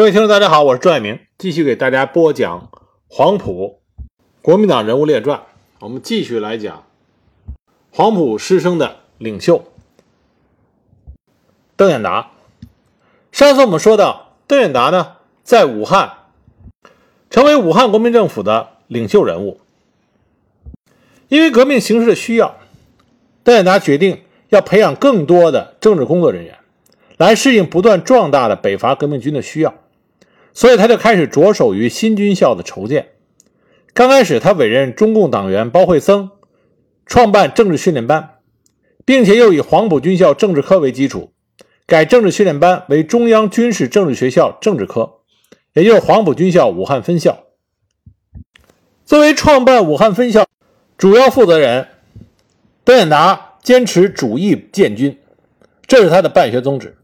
各位听众，大家好，我是朱爱明，继续给大家播讲黄埔国民党人物列传。我们继续来讲黄埔师生的领袖邓演达。上次我们说到，邓演达呢，在武汉成为武汉国民政府的领袖人物。因为革命形势的需要，邓演达决定要培养更多的政治工作人员，来适应不断壮大的北伐革命军的需要。所以他就开始着手于新军校的筹建。刚开始，他委任中共党员包惠僧创办政治训练班，并且又以黄埔军校政治科为基础，改政治训练班为中央军事政治学校政治科，也就是黄埔军校武汉分校。作为创办武汉分校主要负责人，邓演达坚持主义建军，这是他的办学宗旨，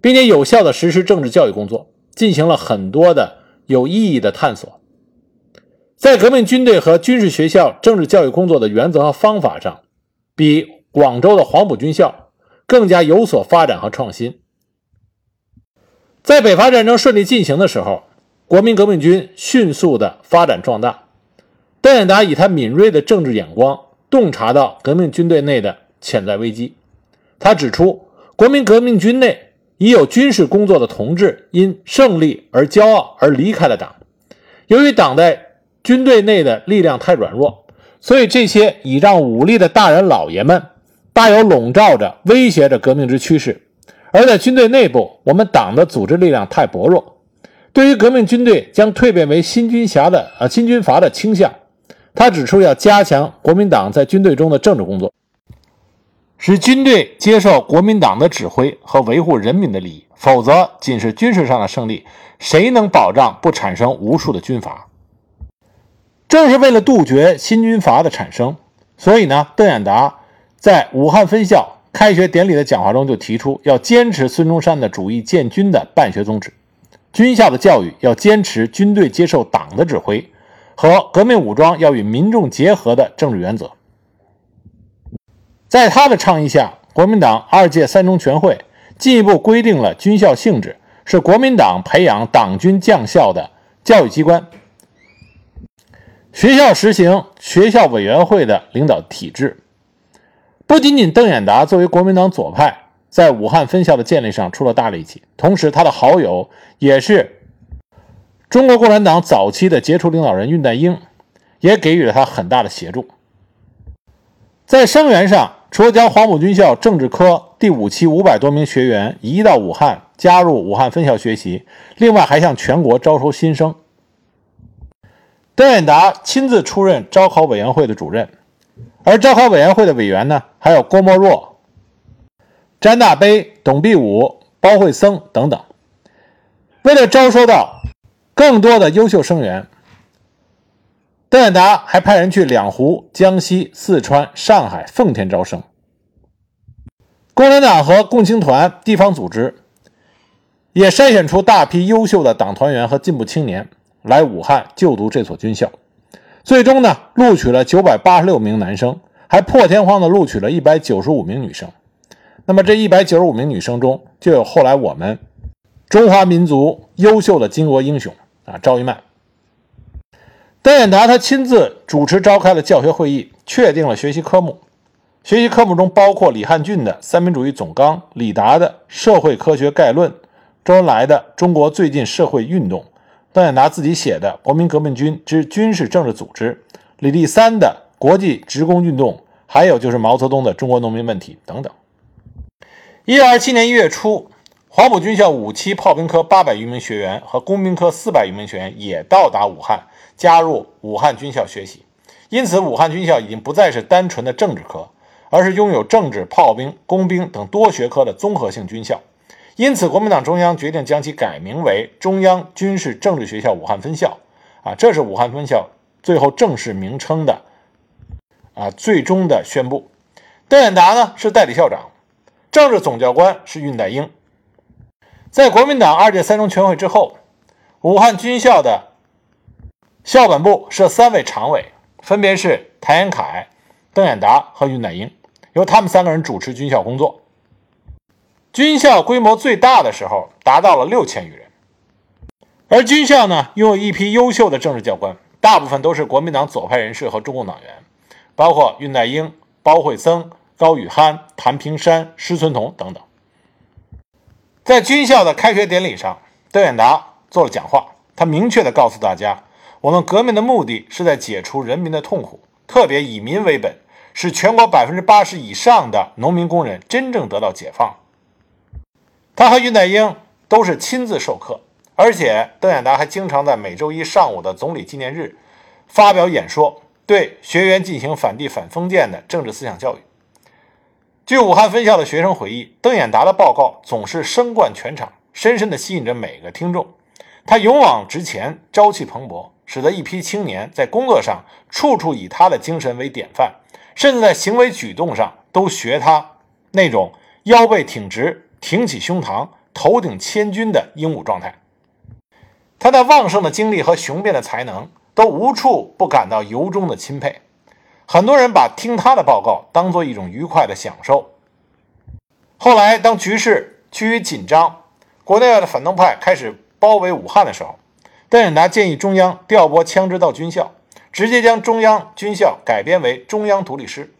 并且有效地实施政治教育工作。进行了很多的有意义的探索，在革命军队和军事学校政治教育工作的原则和方法上，比广州的黄埔军校更加有所发展和创新。在北伐战争顺利进行的时候，国民革命军迅速的发展壮大。邓演达以他敏锐的政治眼光，洞察到革命军队内的潜在危机。他指出，国民革命军内。已有军事工作的同志因胜利而骄傲而离开了党。由于党在军队内的力量太软弱，所以这些倚仗武力的大人老爷们大有笼罩着、威胁着革命之趋势。而在军队内部，我们党的组织力量太薄弱。对于革命军队将蜕变为新军阀的啊新军阀的倾向，他指出要加强国民党在军队中的政治工作。使军队接受国民党的指挥和维护人民的利益，否则仅是军事上的胜利，谁能保障不产生无数的军阀？正是为了杜绝新军阀的产生，所以呢，邓演达在武汉分校开学典礼的讲话中就提出，要坚持孙中山的主义建军的办学宗旨，军校的教育要坚持军队接受党的指挥和革命武装要与民众结合的政治原则。在他的倡议下，国民党二届三中全会进一步规定了军校性质，是国民党培养党军将校的教育机关。学校实行学校委员会的领导体制。不仅仅邓演达作为国民党左派，在武汉分校的建立上出了大力气，同时他的好友也是中国共产党早期的杰出领导人恽代英，也给予了他很大的协助。在生源上。除了将黄埔军校政治科第五期五百多名学员移到武汉，加入武汉分校学习，另外还向全国招收新生。邓演达亲自出任招考委员会的主任，而招考委员会的委员呢，还有郭沫若、詹大悲、董必武、包惠僧等等。为了招收到更多的优秀生源。邓演达还派人去两湖、江西、四川、上海、奉天招生。共产党和共青团地方组织也筛选出大批优秀的党团员和进步青年来武汉就读这所军校。最终呢，录取了九百八十六名男生，还破天荒的录取了一百九十五名女生。那么这一百九十五名女生中，就有后来我们中华民族优秀的巾帼英雄啊，赵一曼。邓演达他亲自主持召开了教学会议，确定了学习科目。学习科目中包括李汉俊的《三民主义总纲》、李达的《社会科学概论》、周恩来的《中国最近社会运动》、邓演达自己写的《国民革命军之军事政治组织》、李立三的《国际职工运动》，还有就是毛泽东的《中国农民问题》等等。一九二七年一月初，黄埔军校五期炮兵科八百余名学员和工兵科四百余名学员也到达武汉。加入武汉军校学习，因此武汉军校已经不再是单纯的政治科，而是拥有政治、炮兵、工兵等多学科的综合性军校。因此，国民党中央决定将其改名为中央军事政治学校武汉分校。啊，这是武汉分校最后正式名称的啊最终的宣布。邓演达呢是代理校长，政治总教官是恽代英。在国民党二届三中全会之后，武汉军校的。校本部设三位常委，分别是谭延闿、邓演达和恽代英，由他们三个人主持军校工作。军校规模最大的时候达到了六千余人。而军校呢，拥有一批优秀的政治教官，大部分都是国民党左派人士和中共党员，包括恽代英、包惠僧、高语罕、谭平山、施存同等等。在军校的开学典礼上，邓演达做了讲话，他明确地告诉大家：“我们革命的目的是在解除人民的痛苦，特别以民为本，使全国百分之八十以上的农民工人真正得到解放。”他和恽代英都是亲自授课。而且，邓演达还经常在每周一上午的总理纪念日发表演说，对学员进行反帝反封建的政治思想教育。据武汉分校的学生回忆，邓演达的报告总是声贯全场，深深地吸引着每个听众。他勇往直前，朝气蓬勃，使得一批青年在工作上处处以他的精神为典范，甚至在行为举动上都学他那种腰背挺直、挺起胸膛、头顶千钧的英武状态。他那旺盛的精力和雄辩的才能，都无处不感到由衷的钦佩。很多人把听他的报告当做一种愉快的享受。后来，当局势趋于紧张，国内外的反动派开始包围武汉的时候，邓演达建议中央调拨枪支到军校，直接将中央军校改编为中央独立师，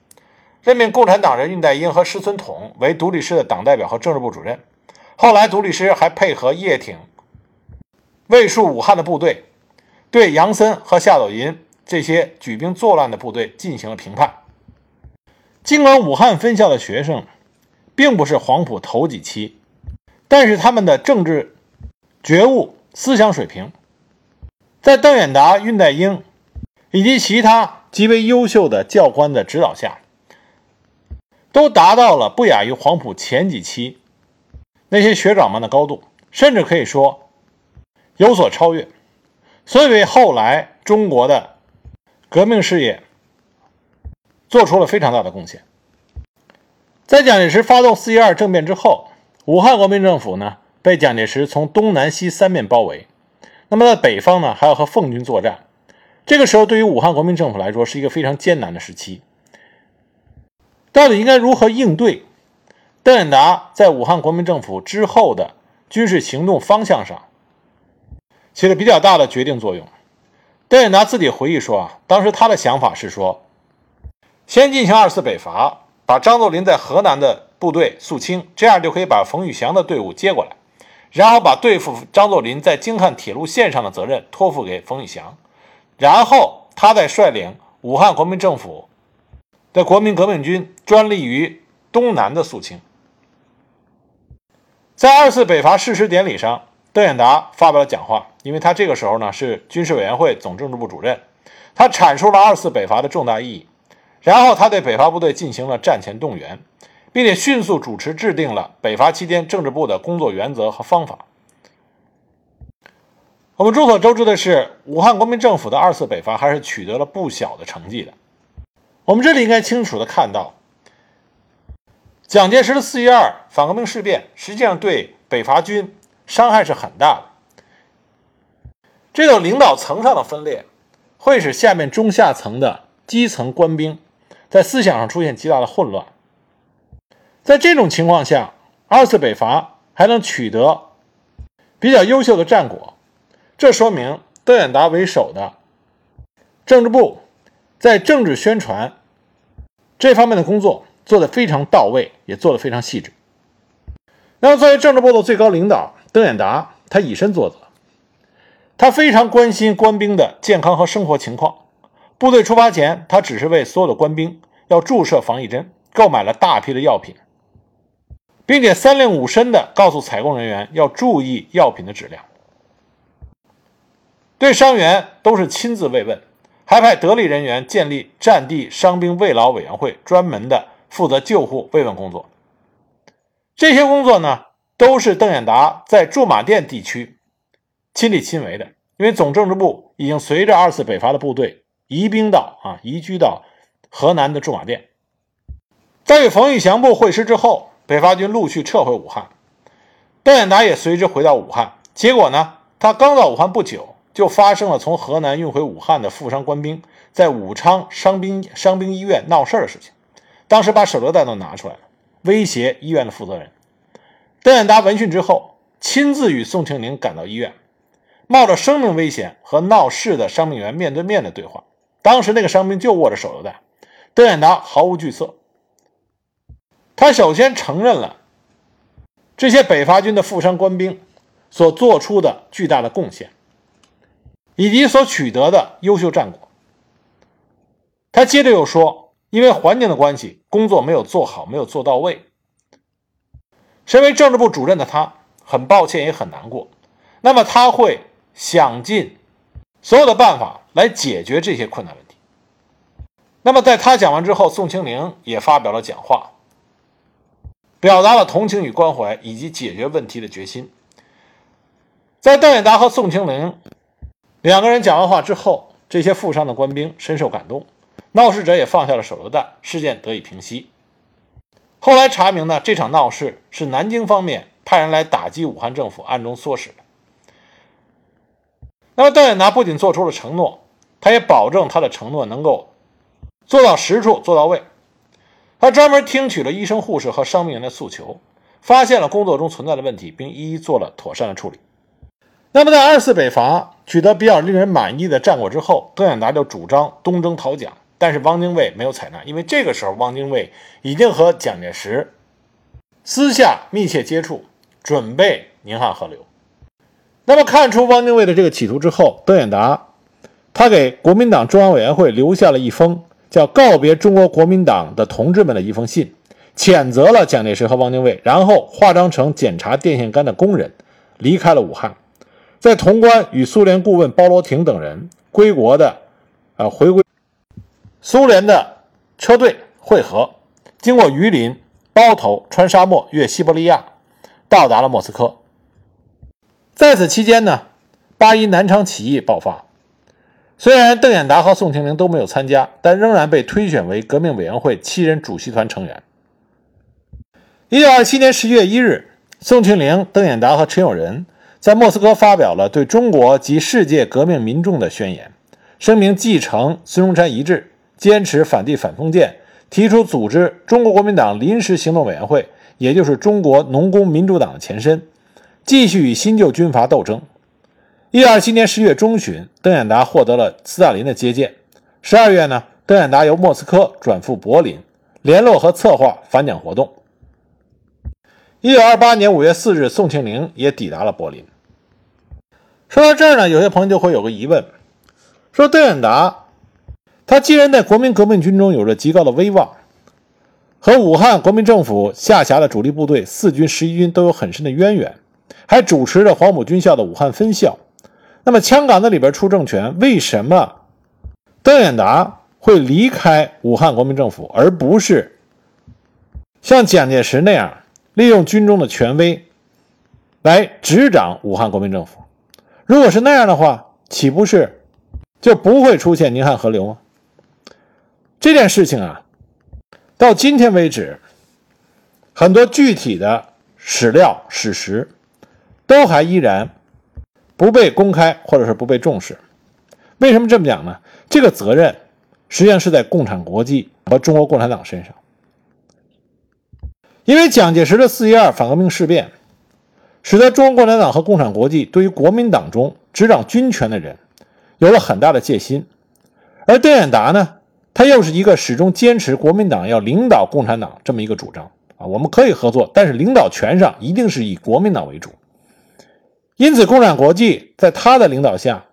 任命共产党人恽代英和施存统为独立师的党代表和政治部主任。后来，独立师还配合叶挺。卫戍武汉的部队对杨森和夏斗寅这些举兵作乱的部队进行了评判。尽管武汉分校的学生并不是黄埔头几期，但是他们的政治觉悟、思想水平，在邓演达、恽代英以及其他极为优秀的教官的指导下，都达到了不亚于黄埔前几期那些学长们的高度，甚至可以说。有所超越，所以为后来中国的革命事业做出了非常大的贡献。在蒋介石发动四一二政变之后，武汉国民政府呢被蒋介石从东南西三面包围，那么在北方呢还要和奉军作战。这个时候对于武汉国民政府来说是一个非常艰难的时期，到底应该如何应对？邓演达在武汉国民政府之后的军事行动方向上。起了比较大的决定作用。邓演达自己回忆说：“啊，当时他的想法是说，先进行二次北伐，把张作霖在河南的部队肃清，这样就可以把冯玉祥的队伍接过来，然后把对付张作霖在京汉铁路线上的责任托付给冯玉祥，然后他再率领武汉国民政府的国民革命军专利于东南的肃清。”在二次北伐誓师典礼上。邓演达发表了讲话，因为他这个时候呢是军事委员会总政治部主任，他阐述了二次北伐的重大意义，然后他对北伐部队进行了战前动员，并且迅速主持制定了北伐期间政治部的工作原则和方法。我们众所周知的是，武汉国民政府的二次北伐还是取得了不小的成绩的。我们这里应该清楚的看到，蒋介石的四一二反革命事变实际上对北伐军。伤害是很大的。这种领导层上的分裂，会使下面中下层的基层官兵在思想上出现极大的混乱。在这种情况下，二次北伐还能取得比较优秀的战果，这说明邓演达为首的政治部在政治宣传这方面的工作做得非常到位，也做得非常细致。那么，作为政治部的最高领导，邓演达他以身作则，他非常关心官兵的健康和生活情况。部队出发前，他只是为所有的官兵要注射防疫针，购买了大批的药品，并且三令五申的告诉采购人员要注意药品的质量。对伤员都是亲自慰问，还派得力人员建立战地伤兵慰劳委员会，专门的负责救护慰问工作。这些工作呢，都是邓演达在驻马店地区亲力亲为的。因为总政治部已经随着二次北伐的部队移兵到啊，移居到河南的驻马店。在与冯玉祥部会师之后，北伐军陆续撤回武汉，邓演达也随之回到武汉。结果呢，他刚到武汉不久，就发生了从河南运回武汉的负伤官兵在武昌伤兵伤兵医院闹事的事情。当时把手榴弹都拿出来了。威胁医院的负责人，邓演达闻讯之后，亲自与宋庆龄赶到医院，冒着生命危险和闹事的伤病员面对面的对话。当时那个伤兵就握着手榴弹，邓演达毫无惧色。他首先承认了这些北伐军的负伤官兵所做出的巨大的贡献，以及所取得的优秀战果。他接着又说：“因为环境的关系，工作没有做好，没有做到位。身为政治部主任的他，很抱歉，也很难过。那么他会想尽所有的办法来解决这些困难问题。”那么在他讲完之后，宋庆龄也发表了讲话。表达了同情与关怀，以及解决问题的决心。在邓演达和宋庆龄两个人讲完话之后，这些负伤的官兵深受感动，闹事者也放下了手榴弹，事件得以平息。后来查明呢，这场闹事是南京方面派人来打击武汉政府，暗中唆使的。那么邓演达不仅做出了承诺，他也保证他的承诺能够做到实处，做到位。他专门听取了医生、护士和伤病员的诉求，发现了工作中存在的问题，并一一做了妥善的处理。那么，在二次北伐取得比较令人满意的战果之后，邓演达就主张东征讨蒋，但是汪精卫没有采纳，因为这个时候汪精卫已经和蒋介石私下密切接触，准备宁汉合流。那么，看出汪精卫的这个企图之后，邓演达他给国民党中央委员会留下了一封。叫告别中国国民党的同志们的一封信，谴责了蒋介石和汪精卫，然后化妆成检查电线杆的工人，离开了武汉，在潼关与苏联顾问包罗廷等人归国的，呃，回归苏联的车队会合，经过榆林、包头，穿沙漠，越西伯利亚，到达了莫斯科。在此期间呢，八一南昌起义爆发。虽然邓演达和宋庆龄都没有参加，但仍然被推选为革命委员会七人主席团成员。一九二七年十一月一日，宋庆龄、邓演达和陈友仁在莫斯科发表了对中国及世界革命民众的宣言，声明继承孙中山遗志，坚持反帝反封建，提出组织中国国民党临时行动委员会，也就是中国农工民主党的前身，继续与新旧军阀斗争。一九二七年十月中旬，邓演达获得了斯大林的接见。十二月呢，邓演达由莫斯科转赴柏林，联络和策划反蒋活动。一九二八年五月四日，宋庆龄也抵达了柏林。说到这儿呢，有些朋友就会有个疑问：说邓演达他既然在国民革命军中有着极高的威望，和武汉国民政府下辖的主力部队四军、十一军都有很深的渊源，还主持着黄埔军校的武汉分校。那么，枪杆子里边出政权，为什么邓演达会离开武汉国民政府，而不是像蒋介石那样利用军中的权威来执掌武汉国民政府？如果是那样的话，岂不是就不会出现宁汉合流吗？这件事情啊，到今天为止，很多具体的史料、史实都还依然。不被公开，或者是不被重视，为什么这么讲呢？这个责任实际上是在共产国际和中国共产党身上，因为蒋介石的四一二反革命事变，使得中国共产党和共产国际对于国民党中执掌军权的人有了很大的戒心，而邓演达呢，他又是一个始终坚持国民党要领导共产党这么一个主张啊，我们可以合作，但是领导权上一定是以国民党为主。因此，共产国际在他的领导下，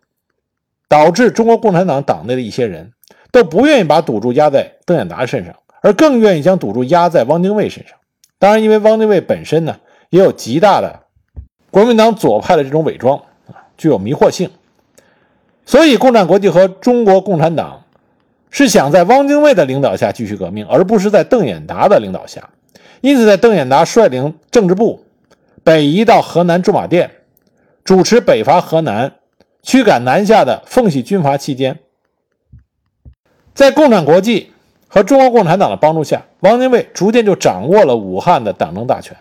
导致中国共产党党内的一些人都不愿意把赌注压在邓演达身上，而更愿意将赌注压在汪精卫身上。当然，因为汪精卫本身呢，也有极大的国民党左派的这种伪装啊，具有迷惑性，所以共产国际和中国共产党是想在汪精卫的领导下继续革命，而不是在邓演达的领导下。因此，在邓演达率领政治部北移到河南驻马店。主持北伐河南、驱赶南下的奉系军阀期间，在共产国际和中国共产党的帮助下，汪精卫逐渐就掌握了武汉的党政大权。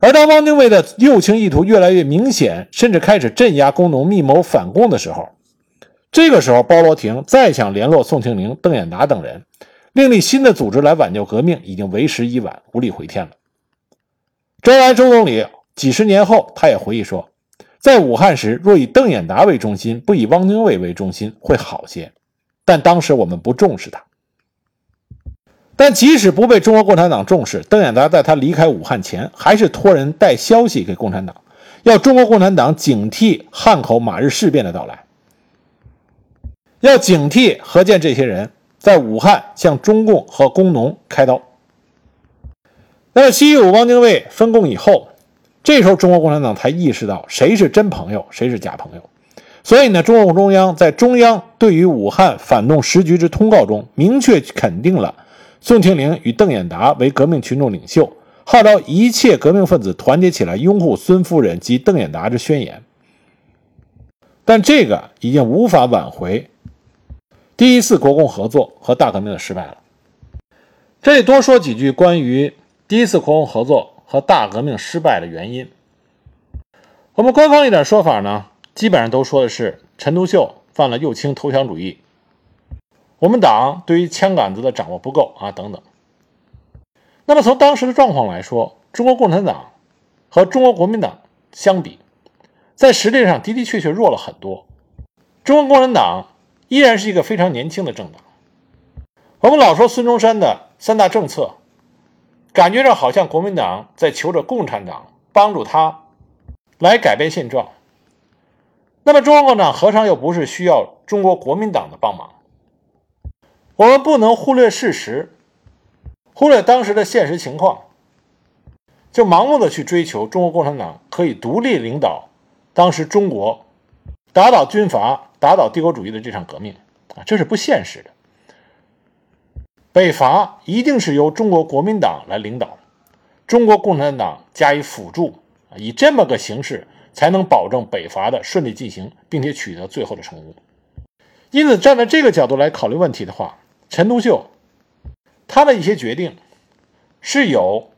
而当汪精卫的右倾意图越来越明显，甚至开始镇压工农、密谋反共的时候，这个时候包罗廷再想联络宋庆龄、邓演达等人，另立新的组织来挽救革命，已经为时已晚，无力回天了。周恩来周总理。几十年后，他也回忆说，在武汉时，若以邓演达为中心，不以汪精卫为中心，会好些。但当时我们不重视他。但即使不被中国共产党重视，邓演达在他离开武汉前，还是托人带消息给共产党，要中国共产党警惕汉口马日事变的到来，要警惕何键这些人在武汉向中共和工农开刀。那么西武、汪精卫分共以后，这时候中国共产党才意识到谁是真朋友，谁是假朋友。所以呢，中共中央在中央对于武汉反动时局之通告中，明确肯定了。宋庆龄与邓演达为革命群众领袖，号召一切革命分子团结起来拥护孙夫人及邓演达之宣言。但这个已经无法挽回第一次国共合作和大革命的失败了。这里多说几句关于第一次国共合作和大革命失败的原因。我们官方一点说法呢，基本上都说的是陈独秀犯了右倾投降主义。我们党对于枪杆子的掌握不够啊，等等。那么从当时的状况来说，中国共产党和中国国民党相比，在实力上的的确确弱了很多。中国共产党依然是一个非常年轻的政党。我们老说孙中山的三大政策，感觉上好像国民党在求着共产党帮助他来改变现状。那么中国共产党何尝又不是需要中国国民党的帮忙？我们不能忽略事实，忽略当时的现实情况，就盲目的去追求中国共产党可以独立领导当时中国打倒军阀、打倒帝国主义的这场革命啊，这是不现实的。北伐一定是由中国国民党来领导，中国共产党加以辅助，以这么个形式才能保证北伐的顺利进行，并且取得最后的成功。因此，站在这个角度来考虑问题的话，陈独秀，他的一些决定是有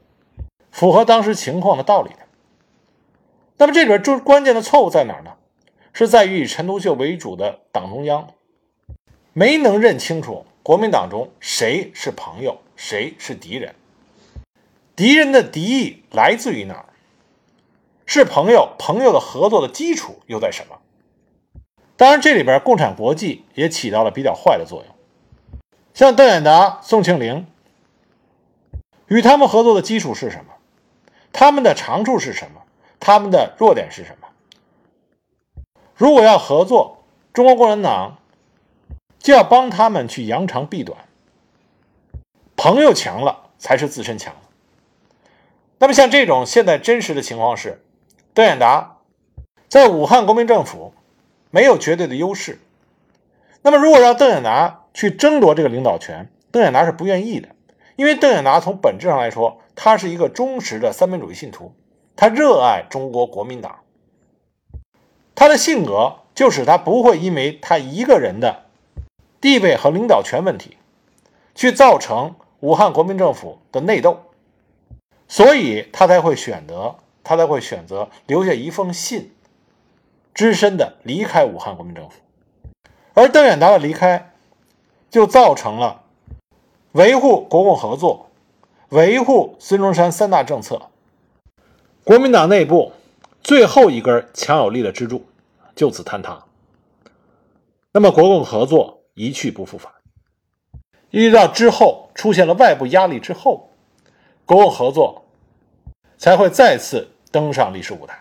符合当时情况的道理的。那么这里边最关键的错误在哪儿呢？是在于以陈独秀为主的党中央没能认清楚国民党中谁是朋友，谁是敌人。敌人的敌意来自于哪儿？是朋友，朋友的合作的基础又在什么？当然，这里边共产国际也起到了比较坏的作用。像邓演达、宋庆龄，与他们合作的基础是什么？他们的长处是什么？他们的弱点是什么？如果要合作，中国共产党就要帮他们去扬长避短。朋友强了，才是自身强。那么，像这种现在真实的情况是，邓演达在武汉国民政府没有绝对的优势。那么，如果让邓演达，去争夺这个领导权，邓演达是不愿意的，因为邓演达从本质上来说，他是一个忠实的三民主义信徒，他热爱中国国民党，他的性格就使他不会因为他一个人的地位和领导权问题，去造成武汉国民政府的内斗，所以他才会选择，他才会选择留下一封信，只身的离开武汉国民政府，而邓演达的离开。就造成了维护国共合作、维护孙中山三大政策，国民党内部最后一根强有力的支柱就此坍塌。那么国共合作一去不复返，一直到之后出现了外部压力之后，国共合作才会再次登上历史舞台。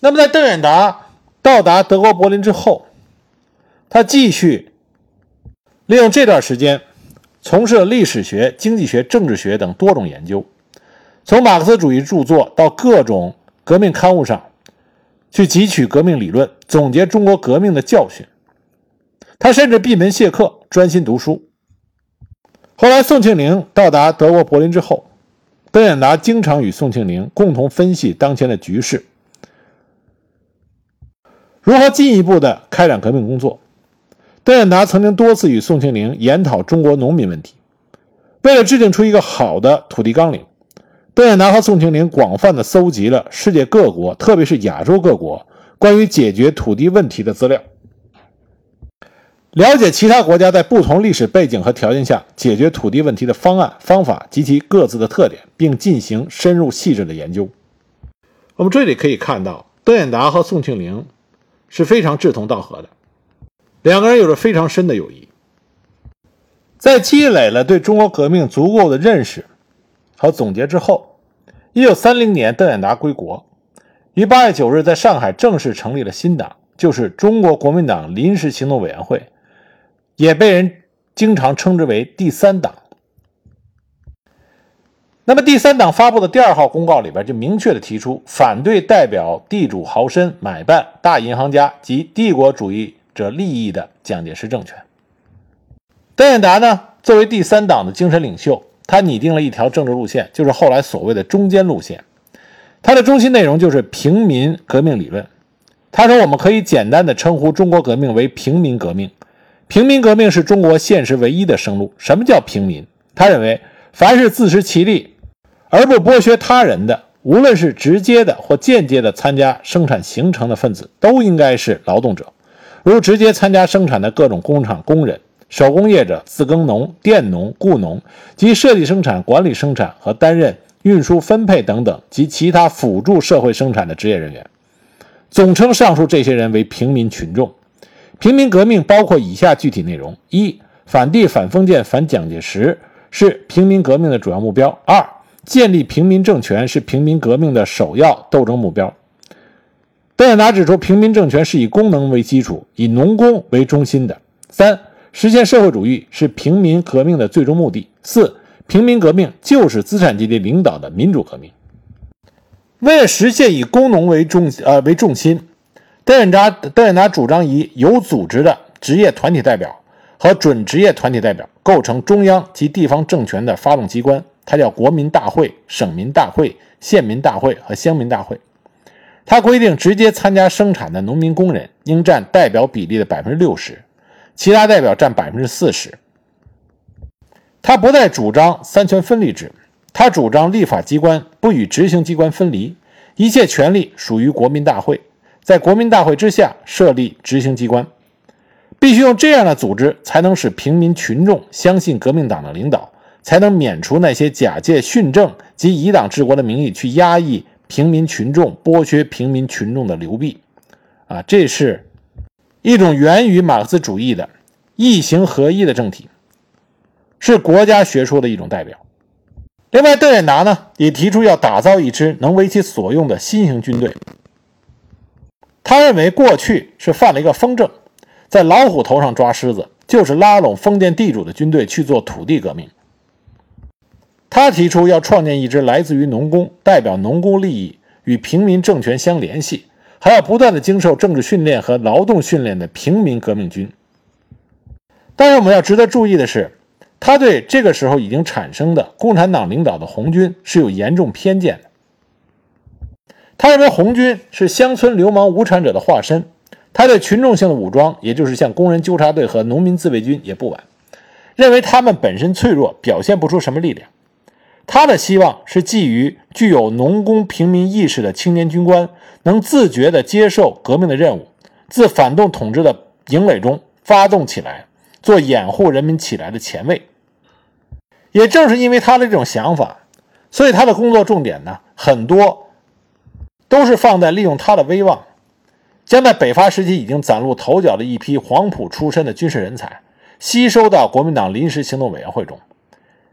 那么在邓演达到达德国柏林之后，他继续。利用这段时间，从事历史学、经济学、政治学等多种研究，从马克思主义著作到各种革命刊物上，去汲取革命理论，总结中国革命的教训。他甚至闭门谢客，专心读书。后来，宋庆龄到达德国柏林之后，邓演达经常与宋庆龄共同分析当前的局势，如何进一步的开展革命工作。邓演达曾经多次与宋庆龄研讨中国农民问题，为了制定出一个好的土地纲领，邓演达和宋庆龄广泛的搜集了世界各国，特别是亚洲各国关于解决土地问题的资料，了解其他国家在不同历史背景和条件下解决土地问题的方案方法及其各自的特点，并进行深入细致的研究。我们这里可以看到。邓演达和宋庆龄是非常志同道合的，两个人有着非常深的友谊。在积累了对中国革命足够的认识和总结之后，一九三零年，邓演达归国，于八月九日在上海正式成立了新党，就是中国国民党临时行动委员会，也被人经常称之为第三党。那么，第三党发布的第二号公告里边就明确的提出，反对代表地主豪绅、买办、大银行家及帝国主义者利益的蒋介石政权。邓演达呢，作为第三党的精神领袖，他拟定了一条政治路线，就是后来所谓的中间路线。它的中心内容就是平民革命理论。他说，我们可以简单的称呼中国革命为平民革命。平民革命是中国现实唯一的生路。什么叫平民？他认为，凡是自食其力。而不剥削他人的，无论是直接的或间接的参加生产形成的分子，都应该是劳动者，如直接参加生产的各种工厂工人、手工业者、自耕农、佃农、雇农及设计生产、管理生产和担任运输分配等等及其他辅助社会生产的职业人员。总称上述这些人为平民群众。平民革命包括以下具体内容：一、反帝、反封建、反蒋介石是平民革命的主要目标；二、建立平民政权是平民革命的首要斗争目标。邓演达指出，平民政权是以功能为基础、以农工为中心的。三、实现社会主义是平民革命的最终目的。四、平民革命就是资产阶级领导的民主革命。为了实现以工农为中呃为重心，邓演达邓演达主张以有组织的职业团体代表和准职业团体代表构成中央及地方政权的发动机关。它叫国民大会、省民大会、县民大会和乡民大会。它规定，直接参加生产的农民工人应占代表比例的百分之六十，其他代表占百分之四十。他不再主张三权分立制，他主张立法机关不与执行机关分离，一切权力属于国民大会，在国民大会之下设立执行机关，必须用这样的组织才能使平民群众相信革命党的领导。才能免除那些假借训政及以党治国的名义去压抑平民群众、剥削平民群众的流弊，啊，这是一种源于马克思主义的异形合一的政体，是国家学说的一种代表。另外，邓演达呢也提出要打造一支能为其所用的新型军队。他认为过去是犯了一个疯政，在老虎头上抓狮子，就是拉拢封建地主的军队去做土地革命。他提出要创建一支来自于农工、代表农工利益、与平民政权相联系，还要不断的经受政治训练和劳动训练的平民革命军。但是，我们要值得注意的是，他对这个时候已经产生的共产党领导的红军是有严重偏见的。他认为红军是乡村流氓无产者的化身，他对群众性的武装，也就是像工人纠察队和农民自卫军也不满，认为他们本身脆弱，表现不出什么力量。他的希望是基于具有农工平民意识的青年军官能自觉地接受革命的任务，自反动统治的营垒中发动起来，做掩护人民起来的前卫。也正是因为他的这种想法，所以他的工作重点呢，很多都是放在利用他的威望，将在北伐时期已经崭露头角的一批黄埔出身的军事人才吸收到国民党临时行动委员会中，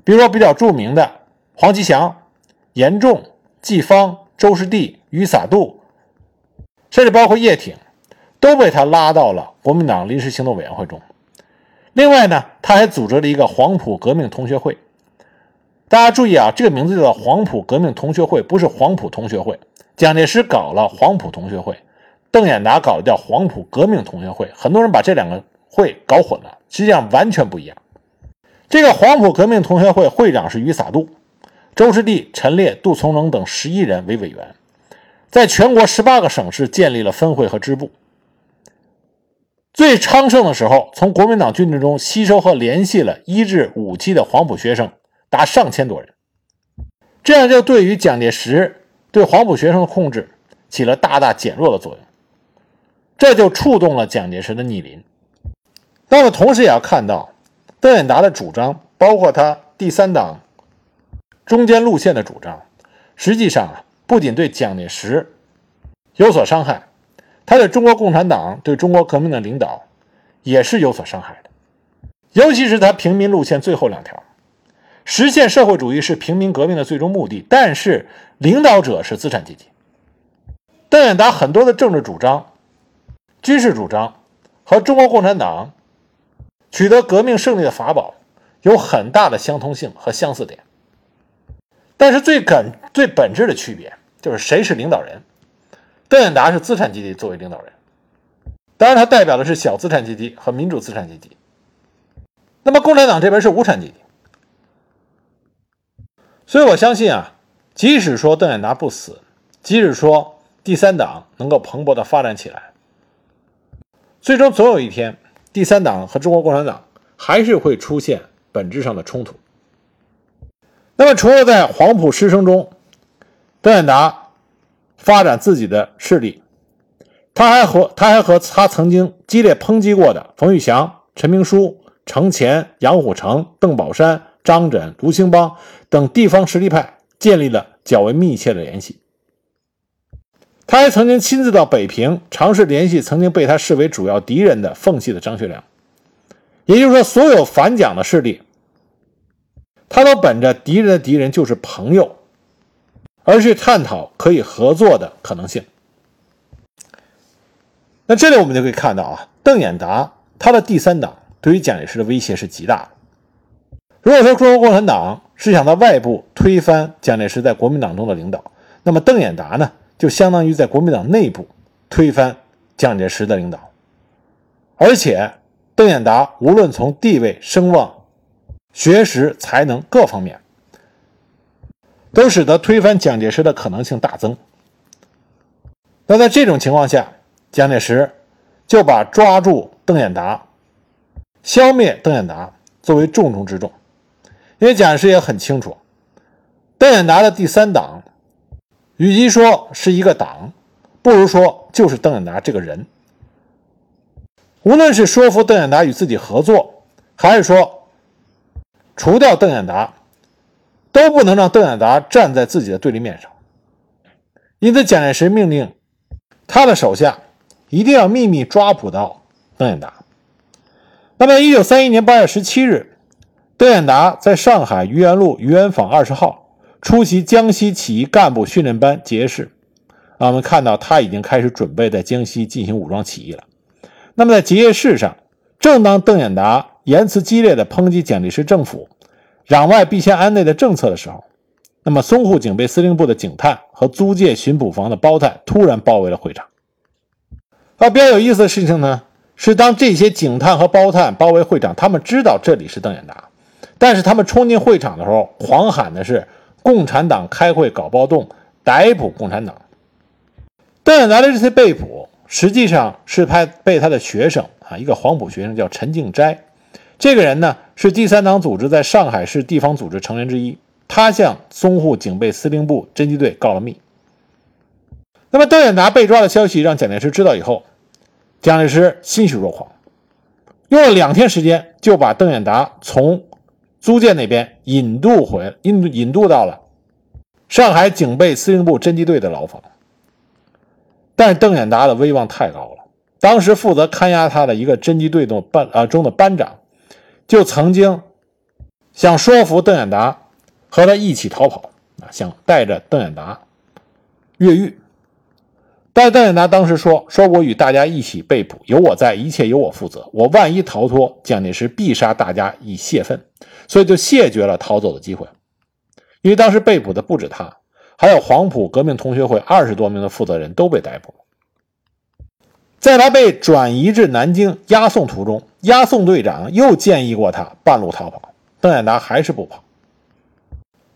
比如说比较著名的。黄吉祥、严仲、季芳、周士第、于洒度，甚至包括叶挺，都被他拉到了国民党临时行动委员会中。另外呢，他还组织了一个黄埔革命同学会。大家注意啊，这个名字叫做黄埔革命同学会，不是黄埔同学会。蒋介石搞了黄埔同学会，邓演达搞的叫黄埔革命同学会。很多人把这两个会搞混了，实际上完全不一样。这个黄埔革命同学会会长是于洒度。周士第、陈烈、杜从容等十一人为委员，在全国十八个省市建立了分会和支部。最昌盛的时候，从国民党军队中吸收和联系了一至五期的黄埔学生达上千多人，这样就对于蒋介石对黄埔学生的控制起了大大减弱的作用，这就触动了蒋介石的逆鳞。那么，同时也要看到邓演达的主张，包括他第三党。中间路线的主张，实际上啊，不仅对蒋介石有所伤害，他对中国共产党、对中国革命的领导也是有所伤害的。尤其是他平民路线最后两条，实现社会主义是平民革命的最终目的，但是领导者是资产阶级。邓演达很多的政治主张、军事主张和中国共产党取得革命胜利的法宝有很大的相通性和相似点，但是最根最本质的区别就是谁是领导人。邓演达是资产阶级作为领导人，当然他代表的是小资产阶级和民主资产阶级。那么共产党这边是无产阶级，所以我相信啊，即使说邓演达不死，即使说第三党能够蓬勃的发展起来，最终总有一天，第三党和中国共产党还是会出现本质上的冲突。那么除了在黄埔师生中，邓演达发展自己的势力，他还和他还和他曾经激烈抨击过的冯玉祥、陈明书。程潜、杨虎城、邓宝山、张震、卢兴邦等地方实力派建立了较为密切的联系。他还曾经亲自到北平，尝试联系曾经被他视为主要敌人的奉系的张学良。也就是说，所有反蒋的势力，他都本着敌人的敌人就是朋友，而去探讨可以合作的可能性。那这里我们就可以看到啊，邓演达他的第三党。对于蒋介石的威胁是极大的。如果说中国共产党是想在外部推翻蒋介石在国民党中的领导，那么邓演达呢，就相当于在国民党内部推翻蒋介石的领导。而且，邓演达无论从地位、声望、学识、才能各方面，都使得推翻蒋介石的可能性大增。那在这种情况下，蒋介石就把抓住邓演达。消灭邓演达作为重中之重，因为蒋介石也很清楚，邓演达的第三党，与其说是一个党，不如说就是邓演达这个人。无论是说服邓演达与自己合作，还是说除掉邓演达，都不能让邓演达站在自己的对立面上。因此，蒋介石命令他的手下一定要秘密抓捕到邓演达。那么，一九三一年八月十七日，邓演达在上海愚园路愚园坊二十号出席江西起义干部训练班结业式。啊，我们看到他已经开始准备在江西进行武装起义了。那么，在结业式上，正当邓演达言辞激烈的抨击蒋介石政府“攘外必先安内”的政策的时候，那么淞沪警备司令部的警探和租界巡捕房的包探突然包围了会场。啊，比较有意思的事情呢。是当这些警探和包探包围会场，他们知道这里是邓演达，但是他们冲进会场的时候，狂喊的是“共产党开会搞暴动，逮捕共产党”。邓演达的这次被捕，实际上是派被他的学生啊，一个黄埔学生叫陈敬斋，这个人呢是第三党组织在上海市地方组织成员之一，他向淞沪警备司令部侦缉队告了密。那么邓演达被抓的消息让蒋介石知道以后。蒋介石欣喜若狂，用了两天时间就把邓演达从租界那边引渡回引引渡到了上海警备司令部侦缉队的牢房。但是邓演达的威望太高了，当时负责看押他的一个侦缉队的班啊中的班长，就曾经想说服邓演达和他一起逃跑啊，想带着邓演达越狱。但邓演达当时说：“说我与大家一起被捕，有我在，一切由我负责。我万一逃脱，蒋介石必杀大家以泄愤，所以就谢绝了逃走的机会。因为当时被捕的不止他，还有黄埔革命同学会二十多名的负责人都被逮捕。在他被转移至南京押送途中，押送队长又建议过他半路逃跑，邓演达还是不跑。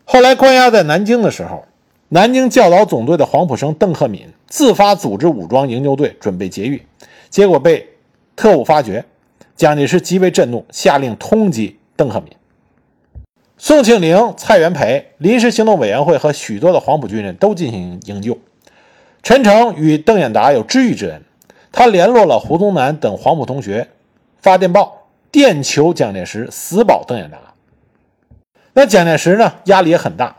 后来关押在南京的时候。”南京教导总队的黄埔生邓克敏自发组织武装营救队，准备劫狱，结果被特务发觉。蒋介石极为震怒，下令通缉邓克敏。宋庆龄、蔡元培临时行动委员会和许多的黄埔军人都进行营救。陈诚与邓演达有知遇之恩，他联络了胡宗南等黄埔同学，发电报电求蒋介石死保邓演达。那蒋介石呢，压力也很大。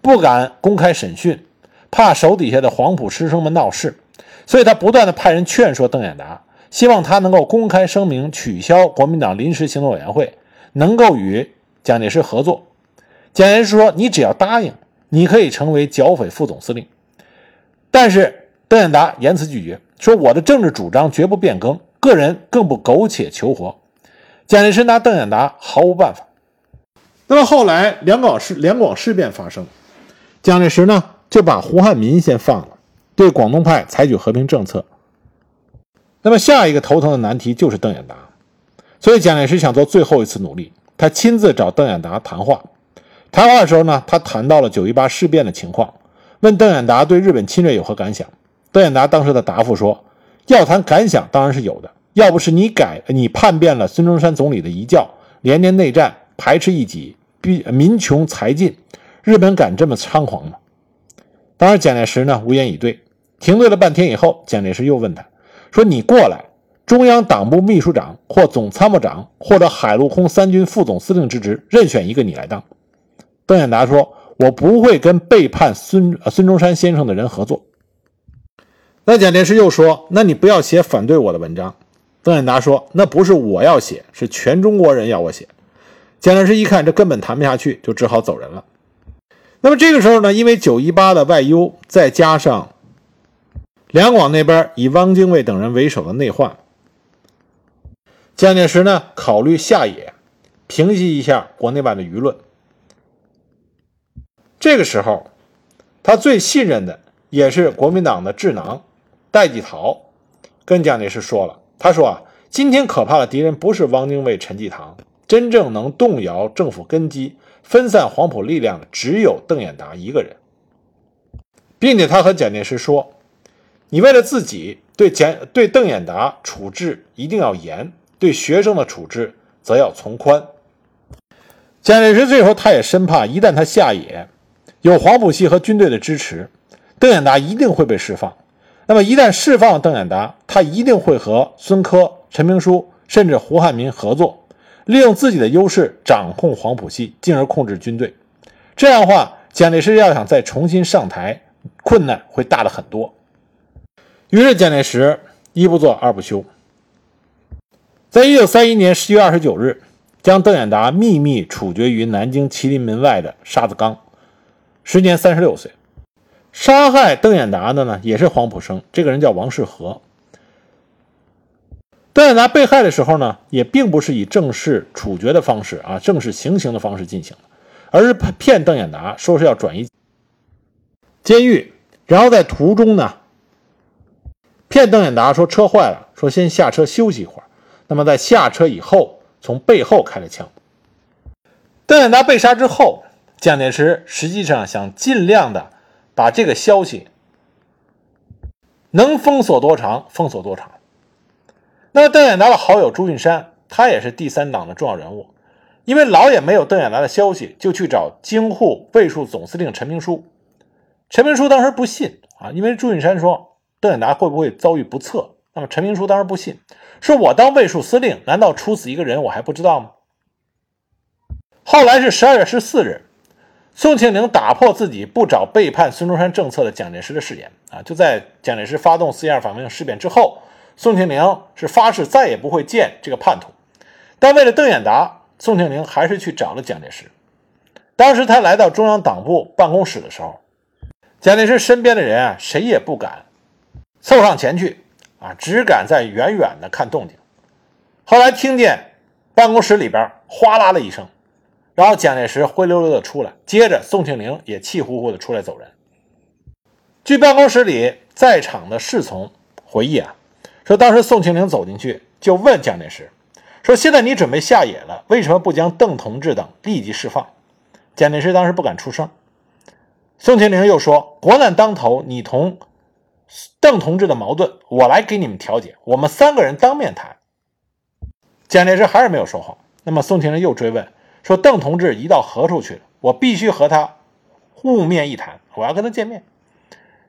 不敢公开审讯，怕手底下的黄埔师生们闹事，所以他不断的派人劝说邓演达，希望他能够公开声明取消国民党临时行动委员会，能够与蒋介石合作。蒋介石说：“你只要答应，你可以成为剿匪副总司令。”但是邓演达严词拒绝，说：“我的政治主张绝不变更，个人更不苟且求活。”蒋介石拿邓演达毫无办法。那么后来两广事两广事变发生，蒋介石呢就把胡汉民先放了，对广东派采取和平政策。那么下一个头疼的难题就是邓演达，所以蒋介石想做最后一次努力，他亲自找邓演达谈话。谈话的时候呢，他谈到了九一八事变的情况，问邓演达对日本侵略有何感想。邓演达当时的答复说：“要谈感想，当然是有的。要不是你改你叛变了孙中山总理的遗教，连年内战。”排斥异己，逼民穷财尽，日本敢这么猖狂吗？当时蒋介石呢无言以对。停顿了半天以后，蒋介石又问他说：“你过来，中央党部秘书长或总参谋长，或者海陆空三军副总司令之职，任选一个你来当。”邓演达说：“我不会跟背叛孙孙中山先生的人合作。”那蒋介石又说：“那你不要写反对我的文章。”邓演达说：“那不是我要写，是全中国人要我写。”蒋介石一看这根本谈不下去，就只好走人了。那么这个时候呢，因为九一八的外忧，再加上两广那边以汪精卫等人为首的内患，蒋介石呢考虑下野，平息一下国内外的舆论。这个时候，他最信任的也是国民党的智囊戴季陶，跟蒋介石说了，他说啊，今天可怕的敌人不是汪精卫、陈济棠。真正能动摇政府根基、分散黄埔力量的，只有邓演达一个人，并且他和蒋介石说：“你为了自己对蒋对邓演达处置一定要严，对学生的处置则要从宽。”蒋介石最后他也深怕，一旦他下野，有黄埔系和军队的支持，邓演达一定会被释放。那么一旦释放邓演达，他一定会和孙科、陈明书甚至胡汉民合作。利用自己的优势掌控黄埔系，进而控制军队。这样的话，蒋介石要想再重新上台，困难会大了很多。于是，蒋介石一不做二不休，在一九三一年十月二十九日，将邓演达秘密处决于南京麒麟门外的沙子岗，时年三十六岁。杀害邓演达的呢，也是黄埔生，这个人叫王世和。邓演达被害的时候呢，也并不是以正式处决的方式啊，正式行刑的方式进行的，而是骗邓演达说是要转移监狱，然后在途中呢，骗邓演达说车坏了，说先下车休息一会儿。那么在下车以后，从背后开了枪。邓演达被杀之后，蒋介石实际上想尽量的把这个消息能封锁多长封锁多长。那么邓演达的好友朱运山，他也是第三党的重要人物，因为老也没有邓演达的消息，就去找京沪卫戍总司令陈明书。陈明书当时不信啊，因为朱运山说邓演达会不会遭遇不测。那么陈明书当时不信，说我当卫戍司令，难道处死一个人我还不知道吗？后来是十二月十四日，宋庆龄打破自己不找背叛孙中山政策的蒋介石的誓言啊，就在蒋介石发动四一二反革命事变之后。宋庆龄是发誓再也不会见这个叛徒，但为了邓演达，宋庆龄还是去找了蒋介石。当时他来到中央党部办公室的时候，蒋介石身边的人啊，谁也不敢凑上前去啊，只敢在远远的看动静。后来听见办公室里边哗啦了一声，然后蒋介石灰溜溜的出来，接着宋庆龄也气呼呼的出来走人。据办公室里在场的侍从回忆啊。说当时宋庆龄走进去就问蒋介石：“说现在你准备下野了，为什么不将邓同志等立即释放？”蒋介石当时不敢出声。宋庆龄又说：“国难当头，你同邓同志的矛盾，我来给你们调解，我们三个人当面谈。”蒋介石还是没有说话。那么宋庆龄又追问说：“邓同志移到何处去了？我必须和他晤面一谈，我要跟他见面。”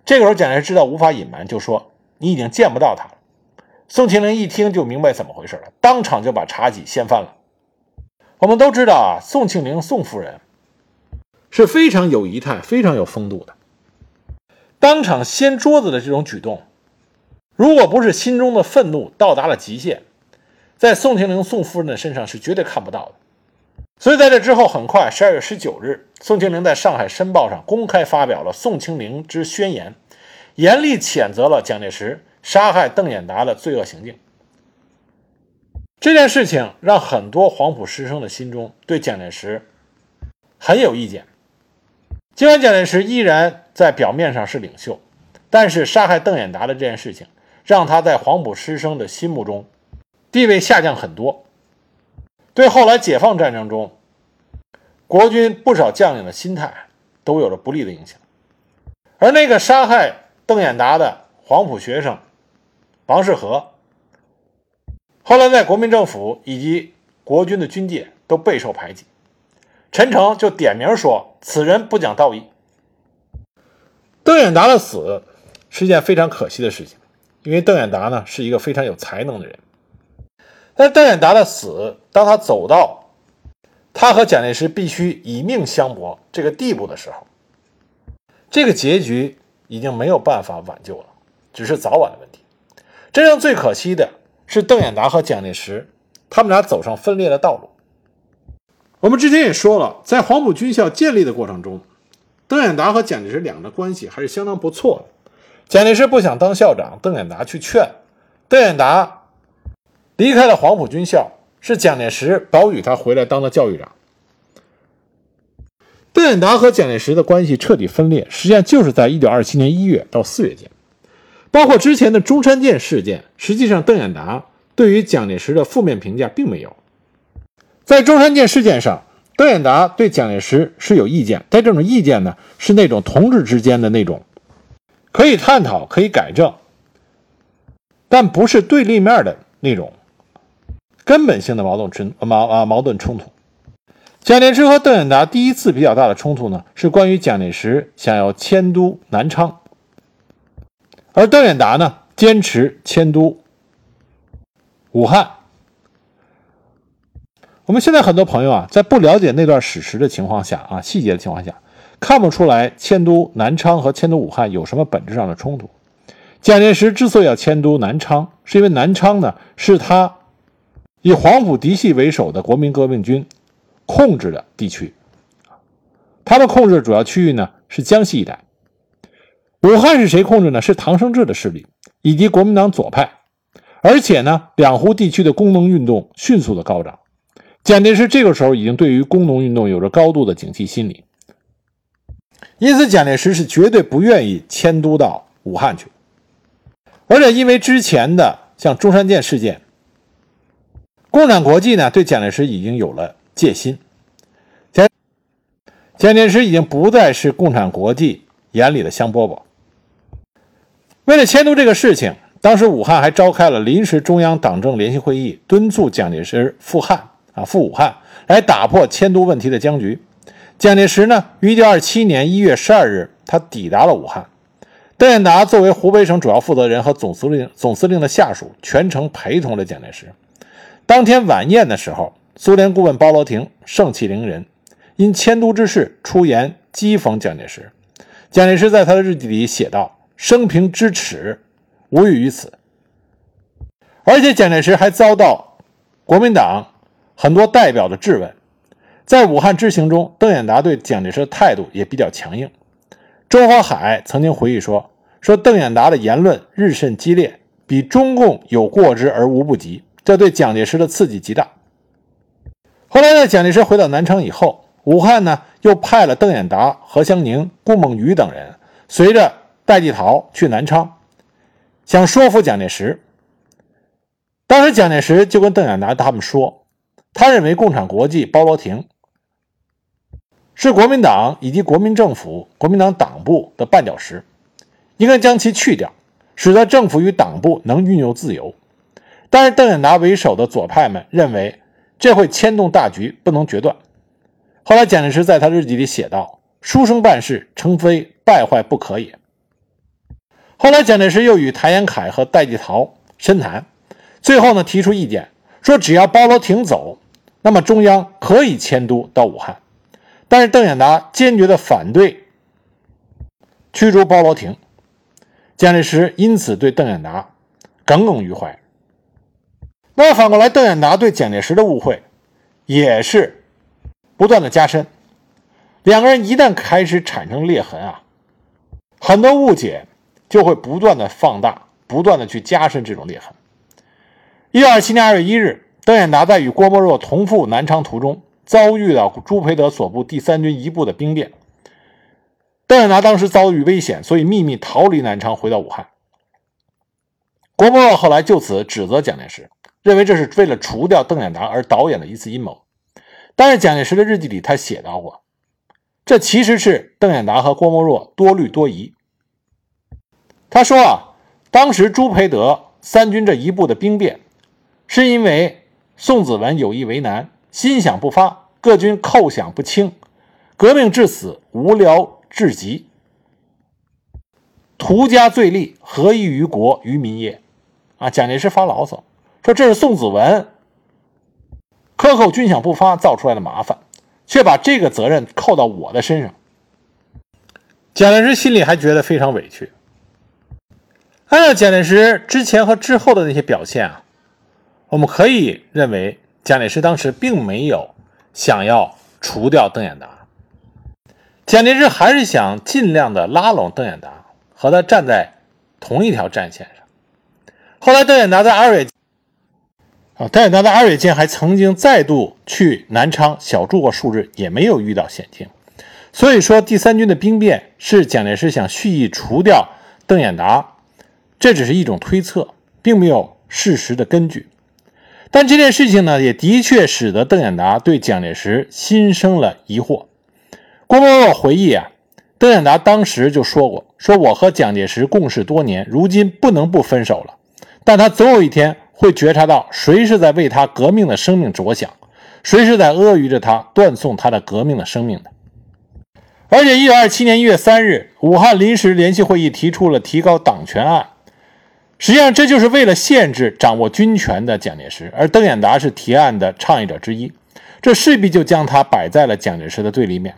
这个时候蒋介石知道无法隐瞒，就说：“你已经见不到他了。”宋庆龄一听就明白怎么回事了，当场就把茶几掀翻了。我们都知道啊，宋庆龄宋夫人是非常有仪态、非常有风度的。当场掀桌子的这种举动，如果不是心中的愤怒到达了极限，在宋庆龄宋夫人的身上是绝对看不到的。所以在这之后，很快十二月十九日，宋庆龄在上海《申报》上公开发表了《宋庆龄之宣言》，严厉谴责了蒋介石杀害邓演达的罪恶行径。这件事情让很多黄埔师生的心中对蒋介石很有意见。尽管蒋介石依然在表面上是领袖，但是杀害邓演达的这件事情，让他在黄埔师生的心目中地位下降很多。对后来解放战争中国军不少将领的心态都有着不利的影响，而那个杀害邓演达的黄埔学生王世和，后来在国民政府以及国军的军界都备受排挤。陈诚就点名说：“此人不讲道义。”邓演达的死是一件非常可惜的事情，因为邓演达呢是一个非常有才能的人。但邓演达的死，当他走到他和蒋介石必须以命相搏这个地步的时候，这个结局已经没有办法挽救了，只是早晚的问题。真正最可惜的是邓演达和蒋介石，他们俩走上分裂的道路。我们之前也说了，在黄埔军校建立的过程中，邓演达和蒋介石两人的关系还是相当不错的。蒋介石不想当校长，邓演达去劝邓演达。离开了黄埔军校，是蒋介石保举他回来当了教育长。邓演达和蒋介石的关系彻底分裂，实际上就是在1927年1月到4月间。包括之前的中山舰事件，实际上邓演达对于蒋介石的负面评价并没有。在中山舰事件上，邓演达对蒋介石是有意见，但这种意见呢，是那种同志之间的那种可以探讨、可以改正，但不是对立面的那种。根本性的矛盾冲矛啊矛盾冲突，蒋介石和邓演达第一次比较大的冲突呢，是关于蒋介石想要迁都南昌，而邓演达呢坚持迁都武汉。我们现在很多朋友啊，在不了解那段史实的情况下啊，细节的情况下，看不出来迁都南昌和迁都武汉有什么本质上的冲突。蒋介石之所以要迁都南昌，是因为南昌呢是他。以黄埔嫡系为首的国民革命军控制的地区，他们控制的主要区域呢是江西一带。武汉是谁控制呢？是唐生智的势力以及国民党左派。而且呢，两湖地区的工农运动迅速的高涨。蒋介石这个时候已经对于工农运动有着高度的警惕心理，因此蒋介石是绝对不愿意迁都到武汉去。而且因为之前的像中山舰事件。共产国际呢，对蒋介石已经有了戒心。蒋蒋介石已经不再是共产国际眼里的香饽饽。为了迁都这个事情，当时武汉还召开了临时中央党政联席会议，敦促蒋介石赴汉啊，赴武汉，来打破迁都问题的僵局。蒋介石呢，于1927年1月12日，他抵达了武汉。邓演达作为湖北省主要负责人和总司令总司令的下属，全程陪同着蒋介石。当天晚宴的时候，苏联顾问包罗廷盛气凌人，因迁都之事出言讥讽蒋介石。蒋介石在他的日记里写道：“生平之耻，无异于此。”而且蒋介石还遭到国民党很多代表的质问。在武汉之行中，邓演达对蒋介石的态度也比较强硬。周华海曾经回忆说：“说邓演达的言论日甚激烈，比中共有过之而无不及。”这对蒋介石的刺激极大。后来呢，蒋介石回到南昌以后，武汉呢又派了邓演达、何香凝、顾孟余等人，随着戴季陶去南昌，想说服蒋介石。当时蒋介石就跟邓演达他们说，他认为共产国际包罗廷是国民党以及国民政府、国民党党部的绊脚石，应该将其去掉，使得政府与党部能运用自由。但是邓演达为首的左派们认为这会牵动大局，不能决断。后来蒋介石在他日记里写道：“书生办事，成非败坏不可也。”后来蒋介石又与谭延闿和戴季陶深谈，最后呢提出意见，说只要包罗廷走，那么中央可以迁都到武汉。但是邓演达坚决的反对驱逐包罗廷，蒋介石因此对邓演达耿耿于怀。那么反过来，邓演达对蒋介石的误会也是不断的加深。两个人一旦开始产生裂痕啊，很多误解就会不断的放大，不断的去加深这种裂痕。一九二七年二月一日，邓演达在与郭沫若同赴南昌途中，遭遇到朱培德所部第三军一部的兵变。邓演达当时遭遇危险，所以秘密逃离南昌，回到武汉。郭沫若后来就此指责蒋介石。认为这是为了除掉邓演达而导演的一次阴谋，但是蒋介石的日记里他写到过，这其实是邓演达和郭沫若多虑多疑。他说啊，当时朱培德三军这一部的兵变，是因为宋子文有意为难，心想不发，各军叩响不清，革命至死，无聊至极，图家罪利，何益于国于民也？啊，蒋介石发牢骚。说这是宋子文克扣军饷不发造出来的麻烦，却把这个责任扣到我的身上。蒋介石心里还觉得非常委屈。按照蒋介石之前和之后的那些表现啊，我们可以认为蒋介石当时并没有想要除掉邓演达，蒋介石还是想尽量的拉拢邓演达，和他站在同一条战线上。后来邓演达在二月。啊，邓演达在二月间还曾经再度去南昌小住过数日，也没有遇到险境。所以说，第三军的兵变是蒋介石想蓄意除掉邓演达，这只是一种推测，并没有事实的根据。但这件事情呢，也的确使得邓演达对蒋介石心生了疑惑。郭沫若回忆啊，邓演达当时就说过：“说我和蒋介石共事多年，如今不能不分手了，但他总有一天。”会觉察到谁是在为他革命的生命着想，谁是在阿谀着他、断送他的革命的生命的。而且，一九二七年一月三日，武汉临时联席会议提出了提高党权案，实际上这就是为了限制掌握军权的蒋介石，而邓演达是提案的倡议者之一，这势必就将他摆在了蒋介石的对立面。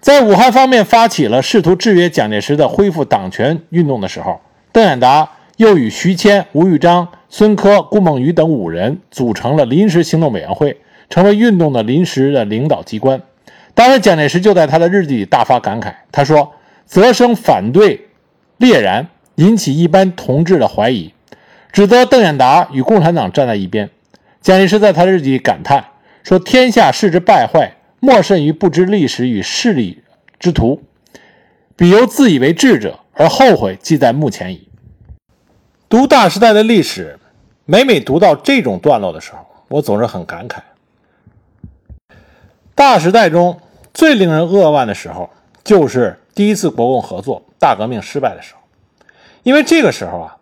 在武汉方面发起了试图制约蒋介石的恢复党权运动的时候，邓演达又与徐谦、吴玉章。孙科、顾孟余等五人组成了临时行动委员会，成为运动的临时的领导机关。当时，蒋介石就在他的日记里大发感慨，他说：“泽生反对烈然，引起一般同志的怀疑，指责邓演达与共产党站在一边。”蒋介石在他的日记里感叹说：“天下事之败坏，莫甚于不知历史与势力之徒，彼由自以为智者，而后悔即在目前矣。”读大时代的历史。每每读到这种段落的时候，我总是很感慨。大时代中最令人扼腕的时候，就是第一次国共合作大革命失败的时候，因为这个时候啊，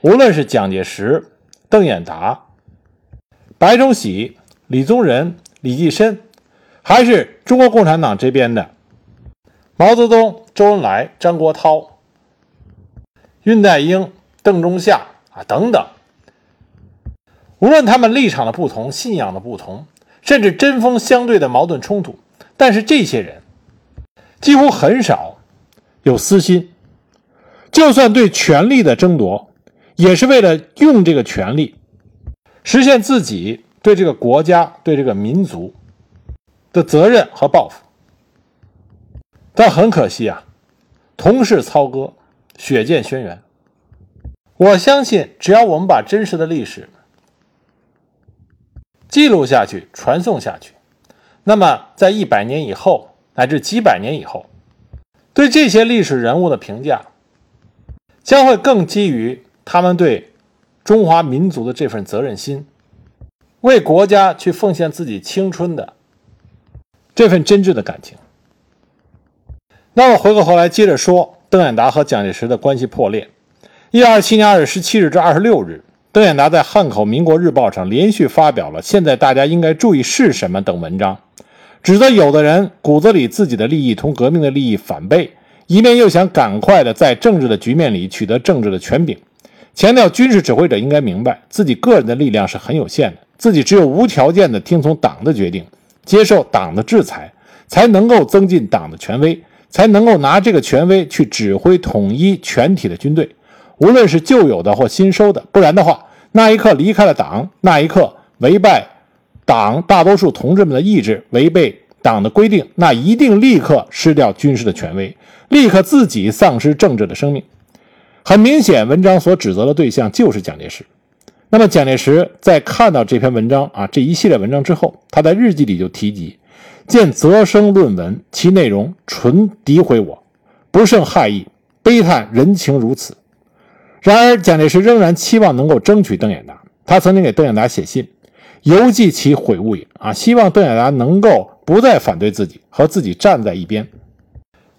无论是蒋介石、邓演达、白崇禧、李宗仁、李济深，还是中国共产党这边的毛泽东、周恩来、张国焘、恽代英、邓中夏啊等等。无论他们立场的不同、信仰的不同，甚至针锋相对的矛盾冲突，但是这些人几乎很少有私心。就算对权力的争夺，也是为了用这个权力实现自己对这个国家、对这个民族的责任和抱负。但很可惜啊，同是操戈，血溅轩辕。我相信，只要我们把真实的历史。记录下去，传送下去，那么在一百年以后，乃至几百年以后，对这些历史人物的评价，将会更基于他们对中华民族的这份责任心，为国家去奉献自己青春的这份真挚的感情。那么回过头来接着说，邓演达和蒋介石的关系破裂。一二七年二月十七日至二十六日。邓演达在汉口《民国日报》上连续发表了“现在大家应该注意是什么”等文章，指责有的人骨子里自己的利益同革命的利益反背，一面又想赶快的在政治的局面里取得政治的权柄，强调军事指挥者应该明白自己个人的力量是很有限的，自己只有无条件的听从党的决定，接受党的制裁，才能够增进党的权威，才能够拿这个权威去指挥统一全体的军队。无论是旧有的或新收的，不然的话，那一刻离开了党，那一刻违背党大多数同志们的意志，违背党的规定，那一定立刻失掉军事的权威，立刻自己丧失政治的生命。很明显，文章所指责的对象就是蒋介石。那么，蒋介石在看到这篇文章啊这一系列文章之后，他在日记里就提及：“见泽生论文，其内容纯诋毁我，不胜骇意，悲叹人情如此。”然而，蒋介石仍然期望能够争取邓演达。他曾经给邓演达写信，犹记其悔悟也啊，希望邓演达能够不再反对自己，和自己站在一边。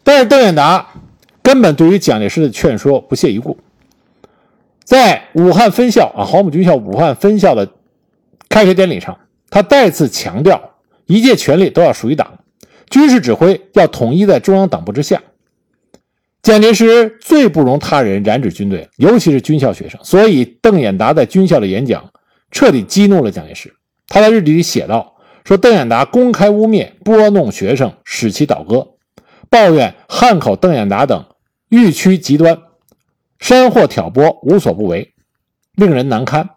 但是，邓演达根本对于蒋介石的劝说不屑一顾。在武汉分校啊，黄埔军校武汉分校的开学典礼上，他再次强调，一切权力都要属于党，军事指挥要统一在中央党部之下。蒋介石最不容他人染指军队，尤其是军校学生，所以邓演达在军校的演讲彻底激怒了蒋介石。他在日记里写道：“说邓演达公开污蔑、拨弄学生，使其倒戈，抱怨汉口邓演达等欲趋极端。”煽惑挑拨，无所不为，令人难堪。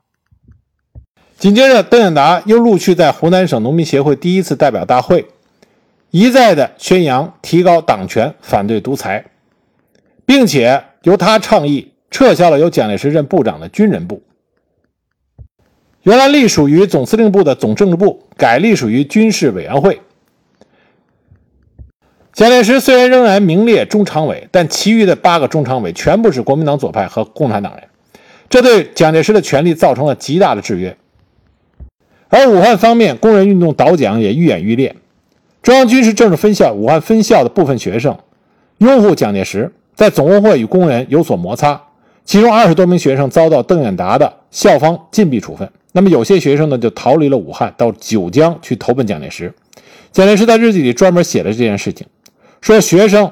紧接着，邓演达又陆续在湖南省农民协会第一次代表大会，一再的宣扬提高党权，反对独裁，并且由他倡议撤销了由蒋介石任部长的军人部，原来隶属于总司令部的总政治部改隶属于军事委员会。蒋介石虽然仍然名列中常委，但其余的八个中常委全部是国民党左派和共产党人，这对蒋介石的权力造成了极大的制约。而武汉方面，工人运动倒蒋也愈演愈烈。中央军事政治分校武汉分校的部分学生拥护蒋介石，在总工会与工人有所摩擦，其中二十多名学生遭到邓演达的校方禁闭处分。那么有些学生呢，就逃离了武汉，到九江去投奔蒋介石。蒋介石在日记里专门写了这件事情。说学生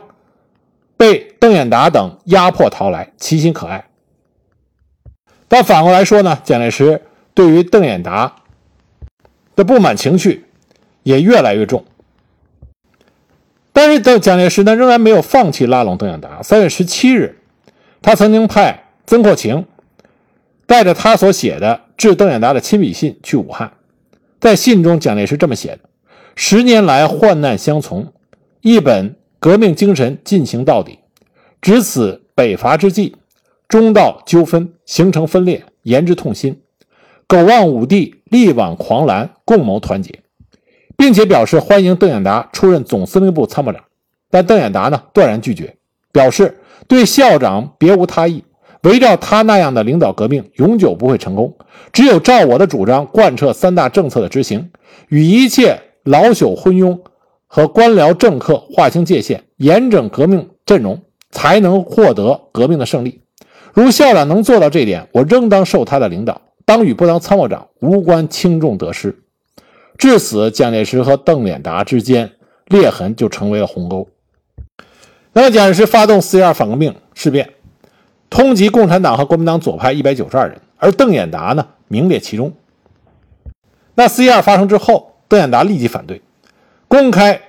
被邓演达等压迫逃来，其心可爱。但反过来说呢，蒋介石对于邓演达的不满情绪也越来越重。但是，邓蒋介石呢，仍然没有放弃拉拢邓演达。三月十七日，他曾经派曾扩情带着他所写的致邓演达的亲笔信去武汉。在信中，蒋介石这么写的：“十年来患难相从，一本。”革命精神进行到底，值此北伐之际，中道纠纷形成分裂，言之痛心。苟望五帝力挽狂澜，共谋团结，并且表示欢迎邓演达出任总司令部参谋长。但邓演达呢，断然拒绝，表示对校长别无他意，围绕他那样的领导革命，永久不会成功。只有照我的主张贯彻三大政策的执行，与一切老朽昏庸。和官僚政客划清界限，严整革命阵容，才能获得革命的胜利。如校长能做到这点，我仍当受他的领导，当与不当参谋长无关轻重得失。至此，蒋介石和邓演达之间裂痕就成为了鸿沟。那么，蒋介石发动四一二反革命事变，通缉共产党和国民党左派一百九十二人，而邓演达呢，名列其中。那四一二发生之后，邓演达立即反对。公开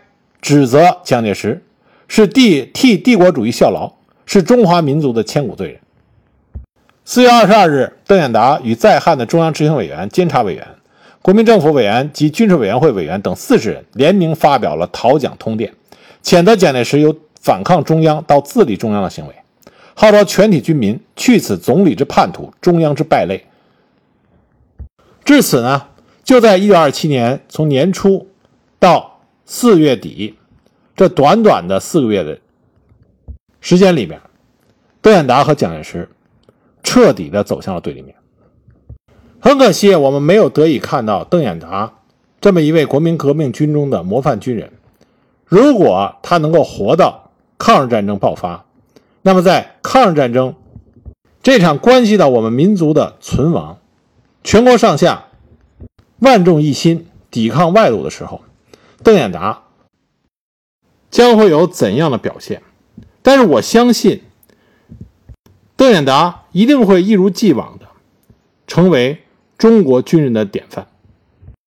指责蒋介石是帝替帝国主义效劳，是中华民族的千古罪人。四月二十二日，邓演达与在汉的中央执行委员、监察委员、国民政府委员及军事委员会委员等四十人联名发表了讨蒋通电，谴责蒋介石由反抗中央到自立中央的行为，号召全体军民去此总理之叛徒、中央之败类。至此呢，就在一九二七年从年初到。四月底，这短短的四个月的时间里面，邓演达和蒋介石彻底的走向了对立面。很可惜，我们没有得以看到邓演达这么一位国民革命军中的模范军人。如果他能够活到抗日战争爆发，那么在抗日战争这场关系到我们民族的存亡、全国上下万众一心抵抗外辱的时候。邓演达将会有怎样的表现？但是我相信，邓演达一定会一如既往的成为中国军人的典范。